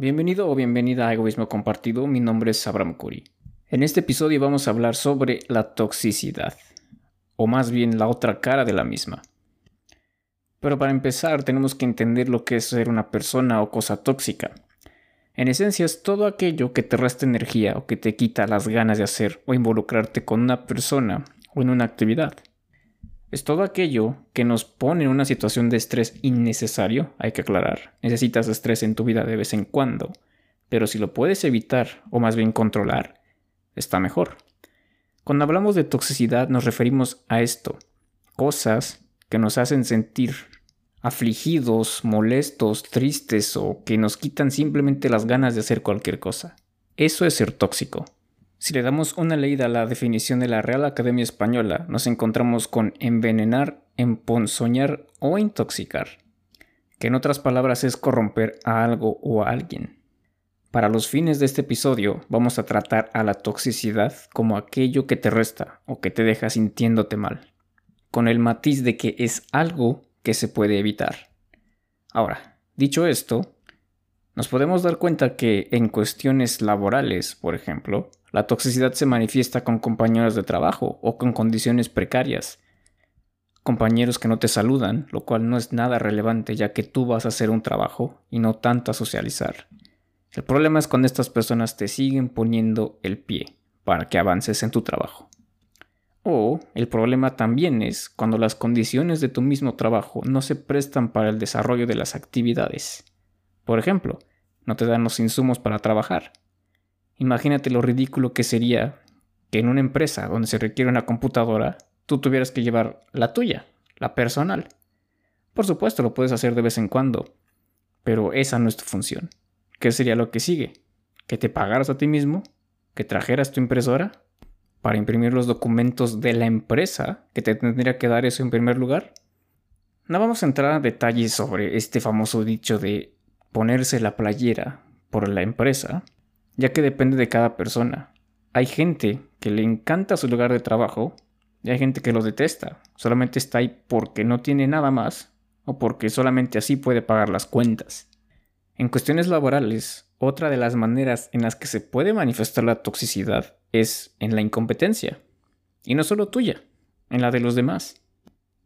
Bienvenido o bienvenida a Egoísmo Compartido, mi nombre es Abraham Curi. En este episodio vamos a hablar sobre la toxicidad, o más bien la otra cara de la misma. Pero para empezar tenemos que entender lo que es ser una persona o cosa tóxica. En esencia es todo aquello que te resta energía o que te quita las ganas de hacer o involucrarte con una persona o en una actividad. Es todo aquello que nos pone en una situación de estrés innecesario, hay que aclarar. Necesitas estrés en tu vida de vez en cuando, pero si lo puedes evitar o más bien controlar, está mejor. Cuando hablamos de toxicidad nos referimos a esto, cosas que nos hacen sentir afligidos, molestos, tristes o que nos quitan simplemente las ganas de hacer cualquier cosa. Eso es ser tóxico. Si le damos una leída a la definición de la Real Academia Española, nos encontramos con envenenar, emponzoñar o intoxicar, que en otras palabras es corromper a algo o a alguien. Para los fines de este episodio vamos a tratar a la toxicidad como aquello que te resta o que te deja sintiéndote mal, con el matiz de que es algo que se puede evitar. Ahora, dicho esto, nos podemos dar cuenta que en cuestiones laborales, por ejemplo, la toxicidad se manifiesta con compañeros de trabajo o con condiciones precarias. Compañeros que no te saludan, lo cual no es nada relevante ya que tú vas a hacer un trabajo y no tanto a socializar. El problema es cuando estas personas te siguen poniendo el pie para que avances en tu trabajo. O el problema también es cuando las condiciones de tu mismo trabajo no se prestan para el desarrollo de las actividades. Por ejemplo, no te dan los insumos para trabajar Imagínate lo ridículo que sería que en una empresa donde se requiere una computadora, tú tuvieras que llevar la tuya, la personal. Por supuesto, lo puedes hacer de vez en cuando, pero esa no es tu función. ¿Qué sería lo que sigue? ¿Que te pagaras a ti mismo? ¿Que trajeras tu impresora? ¿Para imprimir los documentos de la empresa que te tendría que dar eso en primer lugar? No vamos a entrar a detalles sobre este famoso dicho de ponerse la playera por la empresa, ya que depende de cada persona. Hay gente que le encanta su lugar de trabajo y hay gente que lo detesta. Solamente está ahí porque no tiene nada más o porque solamente así puede pagar las cuentas. En cuestiones laborales, otra de las maneras en las que se puede manifestar la toxicidad es en la incompetencia. Y no solo tuya, en la de los demás.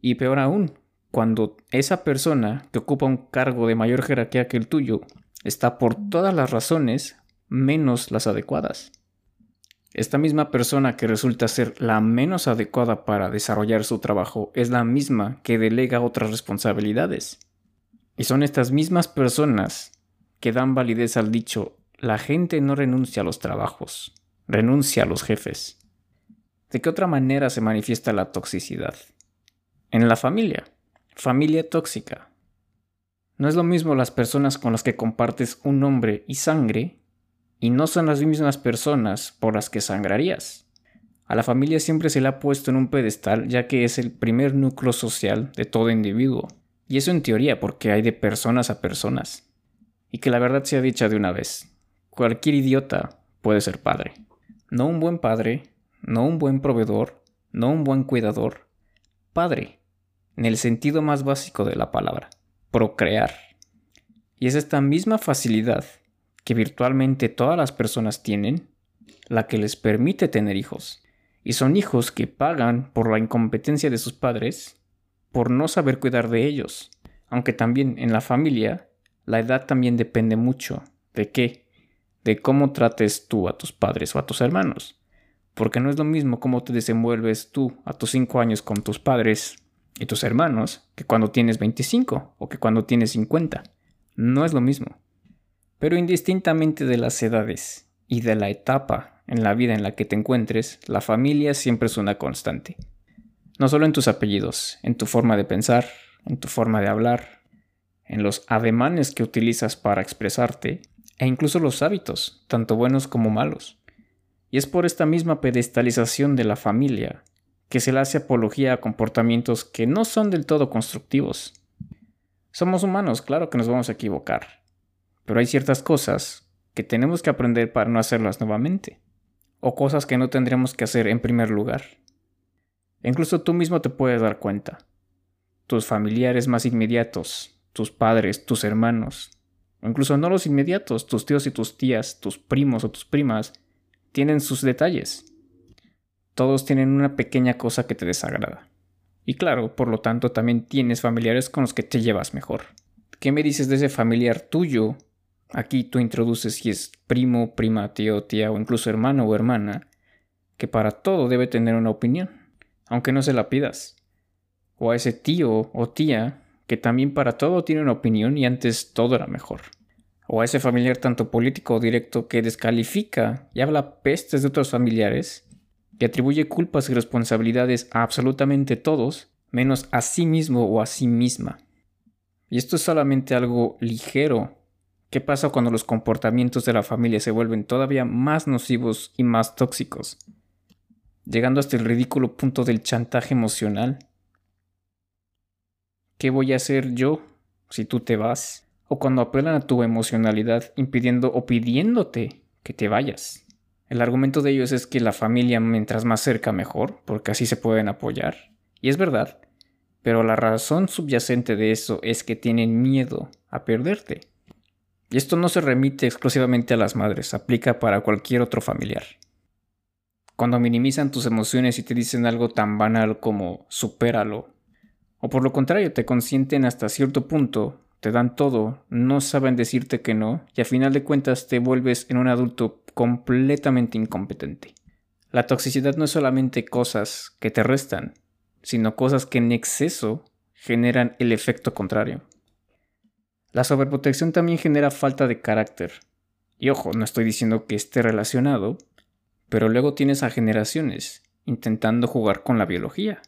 Y peor aún, cuando esa persona que ocupa un cargo de mayor jerarquía que el tuyo está por todas las razones menos las adecuadas. Esta misma persona que resulta ser la menos adecuada para desarrollar su trabajo es la misma que delega otras responsabilidades. Y son estas mismas personas que dan validez al dicho la gente no renuncia a los trabajos, renuncia a los jefes. ¿De qué otra manera se manifiesta la toxicidad? En la familia. Familia tóxica. No es lo mismo las personas con las que compartes un nombre y sangre y no son las mismas personas por las que sangrarías. A la familia siempre se le ha puesto en un pedestal ya que es el primer núcleo social de todo individuo. Y eso en teoría porque hay de personas a personas. Y que la verdad sea dicha de una vez. Cualquier idiota puede ser padre. No un buen padre, no un buen proveedor, no un buen cuidador. Padre, en el sentido más básico de la palabra. Procrear. Y es esta misma facilidad que virtualmente todas las personas tienen, la que les permite tener hijos. Y son hijos que pagan por la incompetencia de sus padres, por no saber cuidar de ellos. Aunque también en la familia, la edad también depende mucho. ¿De qué? De cómo trates tú a tus padres o a tus hermanos. Porque no es lo mismo cómo te desenvuelves tú a tus 5 años con tus padres y tus hermanos que cuando tienes 25 o que cuando tienes 50. No es lo mismo. Pero indistintamente de las edades y de la etapa en la vida en la que te encuentres, la familia siempre es una constante. No solo en tus apellidos, en tu forma de pensar, en tu forma de hablar, en los ademanes que utilizas para expresarte, e incluso los hábitos, tanto buenos como malos. Y es por esta misma pedestalización de la familia que se le hace apología a comportamientos que no son del todo constructivos. Somos humanos, claro que nos vamos a equivocar, pero hay ciertas cosas que tenemos que aprender para no hacerlas nuevamente. O cosas que no tendríamos que hacer en primer lugar. Incluso tú mismo te puedes dar cuenta. Tus familiares más inmediatos, tus padres, tus hermanos, incluso no los inmediatos, tus tíos y tus tías, tus primos o tus primas, tienen sus detalles. Todos tienen una pequeña cosa que te desagrada. Y claro, por lo tanto, también tienes familiares con los que te llevas mejor. ¿Qué me dices de ese familiar tuyo? Aquí tú introduces si es primo, prima, tío, tía o incluso hermano o hermana, que para todo debe tener una opinión, aunque no se la pidas. O a ese tío o tía que también para todo tiene una opinión y antes todo era mejor. O a ese familiar tanto político o directo que descalifica y habla pestes de otros familiares, que atribuye culpas y responsabilidades a absolutamente todos, menos a sí mismo o a sí misma. Y esto es solamente algo ligero. ¿Qué pasa cuando los comportamientos de la familia se vuelven todavía más nocivos y más tóxicos? Llegando hasta el ridículo punto del chantaje emocional ¿Qué voy a hacer yo si tú te vas? O cuando apelan a tu emocionalidad impidiendo o pidiéndote que te vayas. El argumento de ellos es que la familia mientras más cerca mejor, porque así se pueden apoyar. Y es verdad, pero la razón subyacente de eso es que tienen miedo a perderte. Y esto no se remite exclusivamente a las madres, aplica para cualquier otro familiar. Cuando minimizan tus emociones y te dicen algo tan banal como supéralo o por lo contrario, te consienten hasta cierto punto, te dan todo, no saben decirte que no, y a final de cuentas te vuelves en un adulto completamente incompetente. La toxicidad no es solamente cosas que te restan, sino cosas que en exceso generan el efecto contrario. La sobreprotección también genera falta de carácter. Y ojo, no estoy diciendo que esté relacionado, pero luego tienes a generaciones intentando jugar con la biología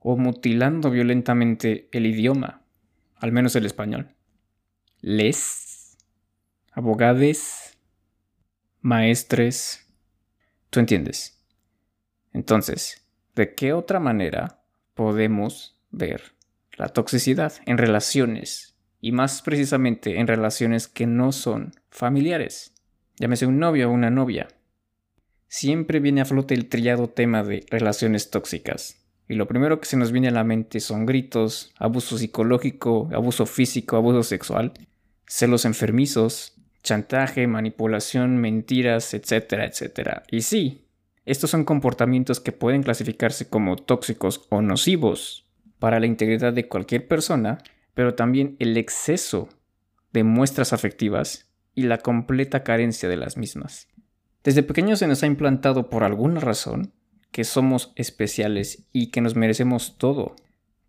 o mutilando violentamente el idioma, al menos el español. Les, abogades, maestres, tú entiendes. Entonces, ¿de qué otra manera podemos ver la toxicidad en relaciones y más precisamente en relaciones que no son familiares? Llámese un novio o una novia. Siempre viene a flote el trillado tema de relaciones tóxicas, y lo primero que se nos viene a la mente son gritos, abuso psicológico, abuso físico, abuso sexual, celos enfermizos, chantaje, manipulación, mentiras, etcétera, etcétera. Y sí, estos son comportamientos que pueden clasificarse como tóxicos o nocivos para la integridad de cualquier persona, pero también el exceso de muestras afectivas y la completa carencia de las mismas. Desde pequeños se nos ha implantado por alguna razón que somos especiales y que nos merecemos todo,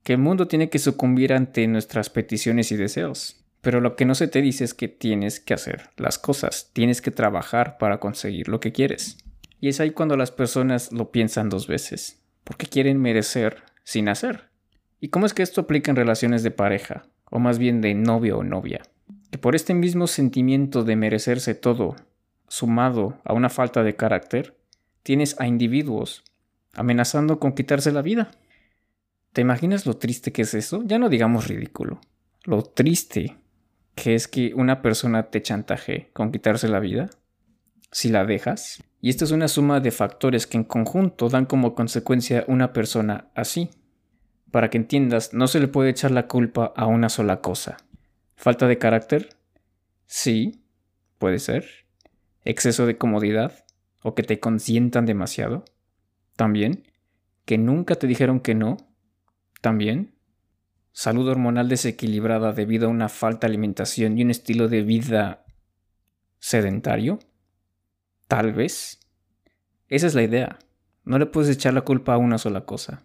que el mundo tiene que sucumbir ante nuestras peticiones y deseos. Pero lo que no se te dice es que tienes que hacer las cosas, tienes que trabajar para conseguir lo que quieres. Y es ahí cuando las personas lo piensan dos veces, porque quieren merecer sin hacer. ¿Y cómo es que esto aplica en relaciones de pareja, o más bien de novio o novia? Que por este mismo sentimiento de merecerse todo, sumado a una falta de carácter, tienes a individuos amenazando con quitarse la vida. ¿Te imaginas lo triste que es eso? Ya no digamos ridículo. Lo triste que es que una persona te chantaje con quitarse la vida si la dejas. Y esta es una suma de factores que en conjunto dan como consecuencia una persona así. Para que entiendas, no se le puede echar la culpa a una sola cosa. ¿Falta de carácter? Sí, puede ser. ¿Exceso de comodidad? ¿O que te consientan demasiado? También. Que nunca te dijeron que no. También. Salud hormonal desequilibrada debido a una falta de alimentación y un estilo de vida sedentario. Tal vez. Esa es la idea. No le puedes echar la culpa a una sola cosa.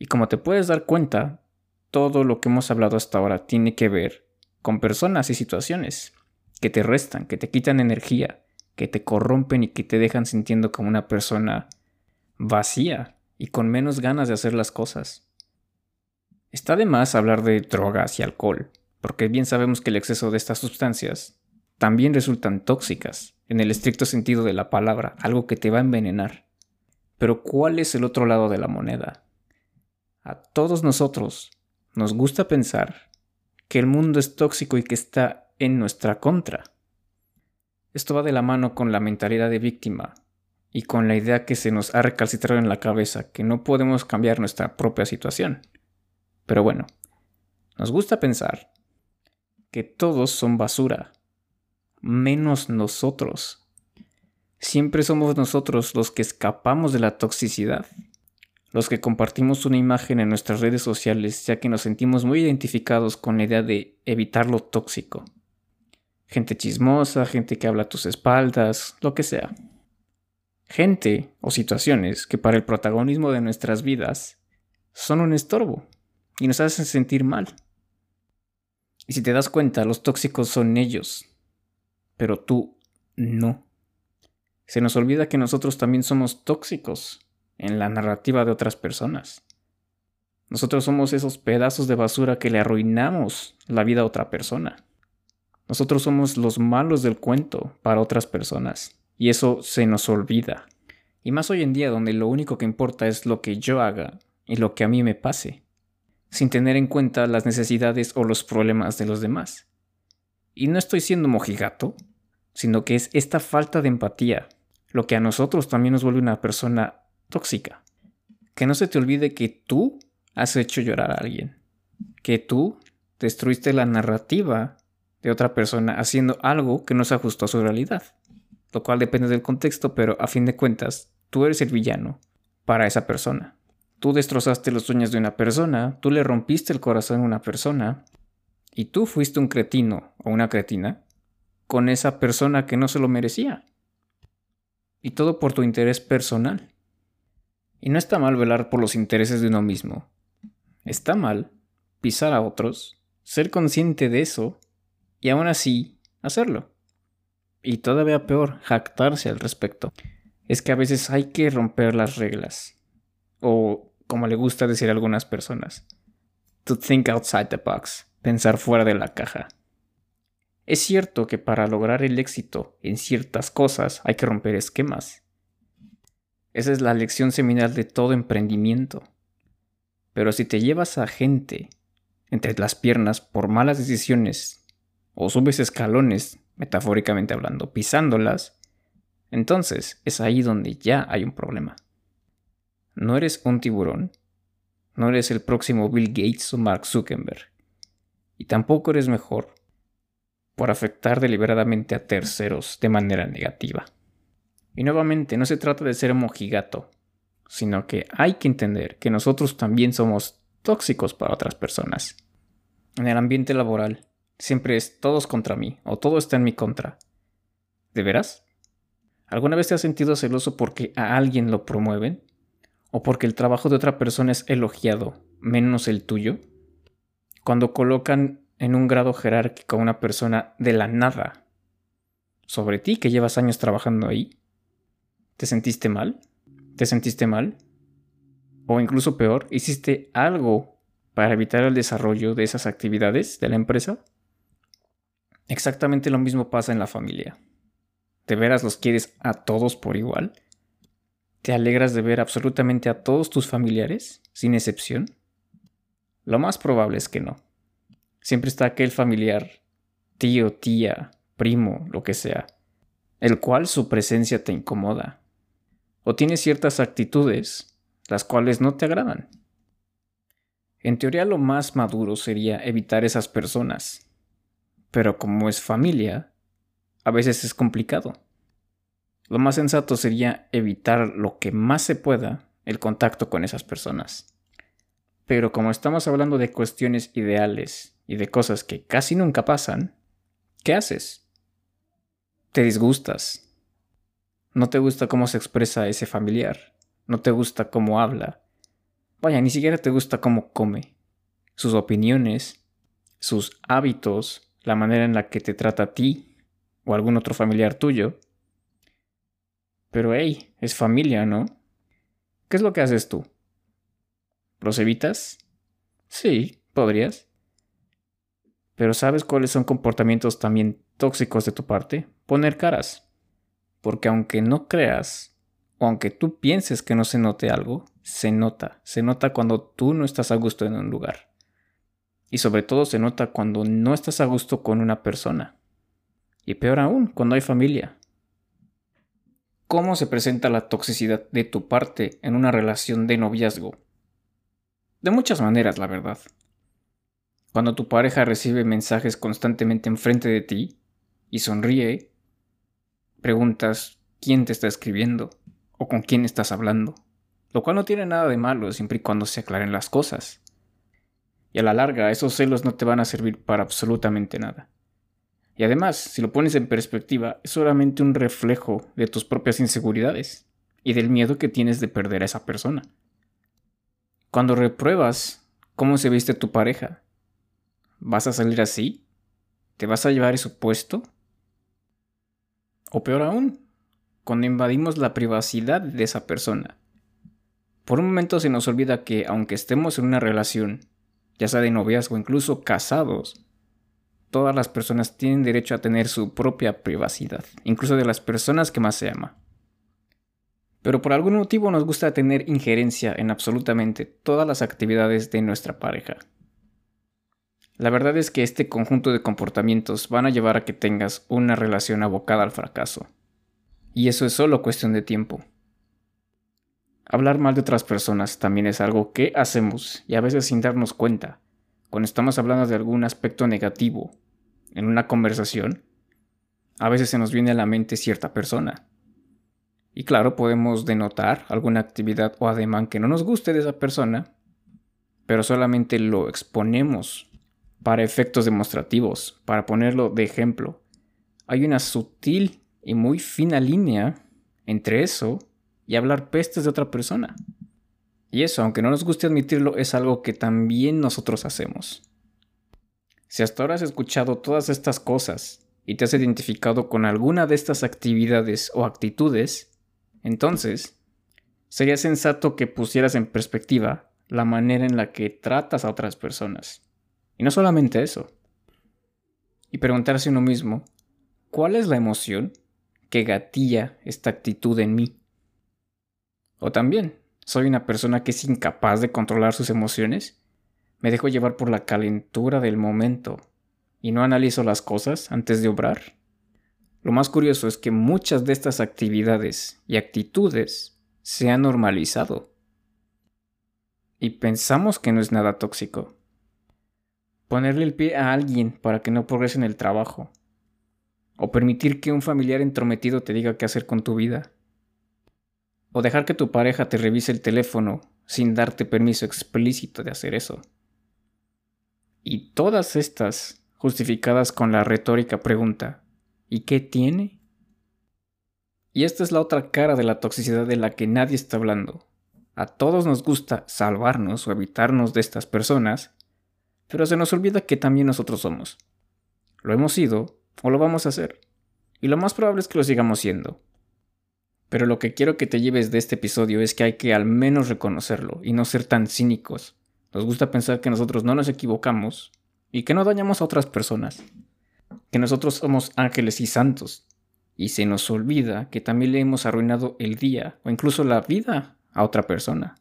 Y como te puedes dar cuenta, todo lo que hemos hablado hasta ahora tiene que ver con personas y situaciones que te restan, que te quitan energía, que te corrompen y que te dejan sintiendo como una persona vacía y con menos ganas de hacer las cosas. Está de más hablar de drogas y alcohol, porque bien sabemos que el exceso de estas sustancias también resultan tóxicas, en el estricto sentido de la palabra, algo que te va a envenenar. Pero ¿cuál es el otro lado de la moneda? A todos nosotros nos gusta pensar que el mundo es tóxico y que está en nuestra contra. Esto va de la mano con la mentalidad de víctima y con la idea que se nos ha recalcitrado en la cabeza que no podemos cambiar nuestra propia situación. Pero bueno, nos gusta pensar que todos son basura, menos nosotros. Siempre somos nosotros los que escapamos de la toxicidad, los que compartimos una imagen en nuestras redes sociales ya que nos sentimos muy identificados con la idea de evitar lo tóxico. Gente chismosa, gente que habla a tus espaldas, lo que sea. Gente o situaciones que para el protagonismo de nuestras vidas son un estorbo y nos hacen sentir mal. Y si te das cuenta, los tóxicos son ellos, pero tú no. Se nos olvida que nosotros también somos tóxicos en la narrativa de otras personas. Nosotros somos esos pedazos de basura que le arruinamos la vida a otra persona. Nosotros somos los malos del cuento para otras personas. Y eso se nos olvida. Y más hoy en día donde lo único que importa es lo que yo haga y lo que a mí me pase, sin tener en cuenta las necesidades o los problemas de los demás. Y no estoy siendo mojigato, sino que es esta falta de empatía lo que a nosotros también nos vuelve una persona tóxica. Que no se te olvide que tú has hecho llorar a alguien. Que tú destruiste la narrativa de otra persona haciendo algo que no se ajustó a su realidad. Lo cual depende del contexto, pero a fin de cuentas, tú eres el villano para esa persona. Tú destrozaste los sueños de una persona, tú le rompiste el corazón a una persona, y tú fuiste un cretino o una cretina con esa persona que no se lo merecía. Y todo por tu interés personal. Y no está mal velar por los intereses de uno mismo. Está mal pisar a otros, ser consciente de eso y aún así hacerlo. Y todavía peor, jactarse al respecto. Es que a veces hay que romper las reglas. O, como le gusta decir a algunas personas, to think outside the box, pensar fuera de la caja. Es cierto que para lograr el éxito en ciertas cosas hay que romper esquemas, esa es la lección seminal de todo emprendimiento. Pero si te llevas a gente entre las piernas por malas decisiones o subes escalones, metafóricamente hablando, pisándolas, entonces es ahí donde ya hay un problema. No eres un tiburón, no eres el próximo Bill Gates o Mark Zuckerberg, y tampoco eres mejor por afectar deliberadamente a terceros de manera negativa. Y nuevamente, no se trata de ser mojigato, sino que hay que entender que nosotros también somos tóxicos para otras personas. En el ambiente laboral, siempre es todos contra mí o todo está en mi contra. ¿De veras? ¿Alguna vez te has sentido celoso porque a alguien lo promueven? ¿O porque el trabajo de otra persona es elogiado, menos el tuyo? Cuando colocan en un grado jerárquico a una persona de la nada sobre ti que llevas años trabajando ahí, ¿Te sentiste mal? ¿Te sentiste mal? O incluso peor, ¿hiciste algo para evitar el desarrollo de esas actividades de la empresa? Exactamente lo mismo pasa en la familia. ¿De veras los quieres a todos por igual? ¿Te alegras de ver absolutamente a todos tus familiares, sin excepción? Lo más probable es que no. Siempre está aquel familiar, tío, tía, primo, lo que sea, el cual su presencia te incomoda, o tienes ciertas actitudes las cuales no te agradan. En teoría lo más maduro sería evitar esas personas, pero como es familia, a veces es complicado. Lo más sensato sería evitar lo que más se pueda el contacto con esas personas. Pero como estamos hablando de cuestiones ideales y de cosas que casi nunca pasan, ¿qué haces? Te disgustas, no te gusta cómo se expresa ese familiar. No te gusta cómo habla. Vaya, ni siquiera te gusta cómo come. Sus opiniones, sus hábitos, la manera en la que te trata a ti o algún otro familiar tuyo. Pero hey, es familia, ¿no? ¿Qué es lo que haces tú? ¿Los evitas? Sí, podrías. Pero ¿sabes cuáles son comportamientos también tóxicos de tu parte? Poner caras. Porque aunque no creas, o aunque tú pienses que no se note algo, se nota. Se nota cuando tú no estás a gusto en un lugar. Y sobre todo se nota cuando no estás a gusto con una persona. Y peor aún, cuando hay familia. ¿Cómo se presenta la toxicidad de tu parte en una relación de noviazgo? De muchas maneras, la verdad. Cuando tu pareja recibe mensajes constantemente enfrente de ti y sonríe, preguntas quién te está escribiendo o con quién estás hablando, lo cual no tiene nada de malo siempre y cuando se aclaren las cosas. Y a la larga, esos celos no te van a servir para absolutamente nada. Y además, si lo pones en perspectiva, es solamente un reflejo de tus propias inseguridades y del miedo que tienes de perder a esa persona. Cuando repruebas cómo se viste tu pareja, ¿vas a salir así? ¿Te vas a llevar ese puesto? O peor aún, cuando invadimos la privacidad de esa persona. Por un momento se nos olvida que aunque estemos en una relación, ya sea de noviazgo o incluso casados, todas las personas tienen derecho a tener su propia privacidad, incluso de las personas que más se ama. Pero por algún motivo nos gusta tener injerencia en absolutamente todas las actividades de nuestra pareja. La verdad es que este conjunto de comportamientos van a llevar a que tengas una relación abocada al fracaso. Y eso es solo cuestión de tiempo. Hablar mal de otras personas también es algo que hacemos y a veces sin darnos cuenta. Cuando estamos hablando de algún aspecto negativo en una conversación, a veces se nos viene a la mente cierta persona. Y claro, podemos denotar alguna actividad o ademán que no nos guste de esa persona, pero solamente lo exponemos para efectos demostrativos, para ponerlo de ejemplo. Hay una sutil y muy fina línea entre eso y hablar pestes de otra persona. Y eso, aunque no nos guste admitirlo, es algo que también nosotros hacemos. Si hasta ahora has escuchado todas estas cosas y te has identificado con alguna de estas actividades o actitudes, entonces sería sensato que pusieras en perspectiva la manera en la que tratas a otras personas. Y no solamente eso. Y preguntarse uno mismo, ¿cuál es la emoción que gatilla esta actitud en mí? O también, soy una persona que es incapaz de controlar sus emociones. Me dejo llevar por la calentura del momento y no analizo las cosas antes de obrar. Lo más curioso es que muchas de estas actividades y actitudes se han normalizado. Y pensamos que no es nada tóxico. Ponerle el pie a alguien para que no progrese en el trabajo. O permitir que un familiar entrometido te diga qué hacer con tu vida o dejar que tu pareja te revise el teléfono sin darte permiso explícito de hacer eso. Y todas estas justificadas con la retórica pregunta, ¿y qué tiene? Y esta es la otra cara de la toxicidad de la que nadie está hablando. A todos nos gusta salvarnos o evitarnos de estas personas, pero se nos olvida que también nosotros somos. Lo hemos sido o lo vamos a hacer. Y lo más probable es que lo sigamos siendo. Pero lo que quiero que te lleves de este episodio es que hay que al menos reconocerlo y no ser tan cínicos. Nos gusta pensar que nosotros no nos equivocamos y que no dañamos a otras personas. Que nosotros somos ángeles y santos. Y se nos olvida que también le hemos arruinado el día o incluso la vida a otra persona.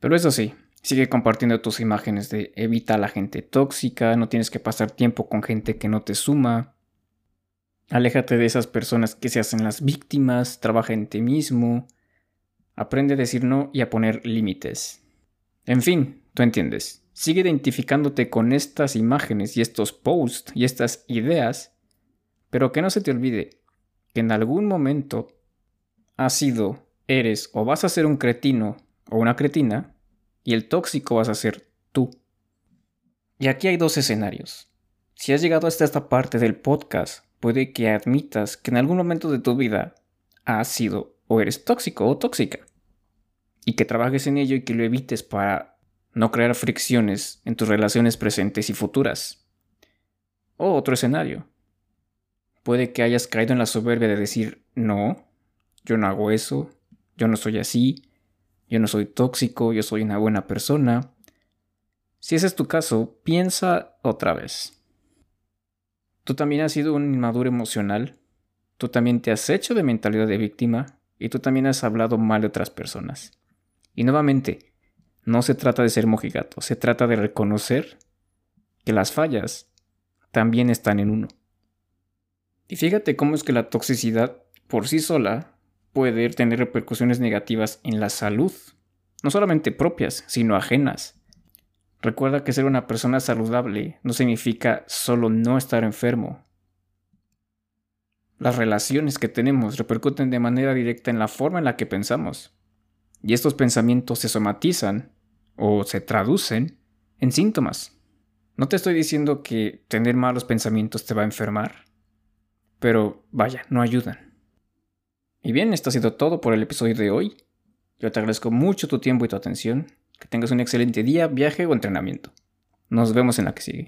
Pero eso sí, sigue compartiendo tus imágenes de evita a la gente tóxica, no tienes que pasar tiempo con gente que no te suma, Aléjate de esas personas que se hacen las víctimas, trabaja en ti mismo, aprende a decir no y a poner límites. En fin, tú entiendes. Sigue identificándote con estas imágenes y estos posts y estas ideas, pero que no se te olvide que en algún momento has sido, eres o vas a ser un cretino o una cretina y el tóxico vas a ser tú. Y aquí hay dos escenarios. Si has llegado hasta esta parte del podcast, puede que admitas que en algún momento de tu vida has sido o eres tóxico o tóxica. Y que trabajes en ello y que lo evites para no crear fricciones en tus relaciones presentes y futuras. O otro escenario. Puede que hayas caído en la soberbia de decir, no, yo no hago eso, yo no soy así, yo no soy tóxico, yo soy una buena persona. Si ese es tu caso, piensa otra vez. Tú también has sido un inmaduro emocional. Tú también te has hecho de mentalidad de víctima y tú también has hablado mal de otras personas. Y nuevamente, no se trata de ser mojigato, se trata de reconocer que las fallas también están en uno. Y fíjate cómo es que la toxicidad por sí sola puede tener repercusiones negativas en la salud, no solamente propias, sino ajenas. Recuerda que ser una persona saludable no significa solo no estar enfermo. Las relaciones que tenemos repercuten de manera directa en la forma en la que pensamos. Y estos pensamientos se somatizan o se traducen en síntomas. No te estoy diciendo que tener malos pensamientos te va a enfermar, pero vaya, no ayudan. Y bien, esto ha sido todo por el episodio de hoy. Yo te agradezco mucho tu tiempo y tu atención. Que tengas un excelente día, viaje o entrenamiento. Nos vemos en la que sigue.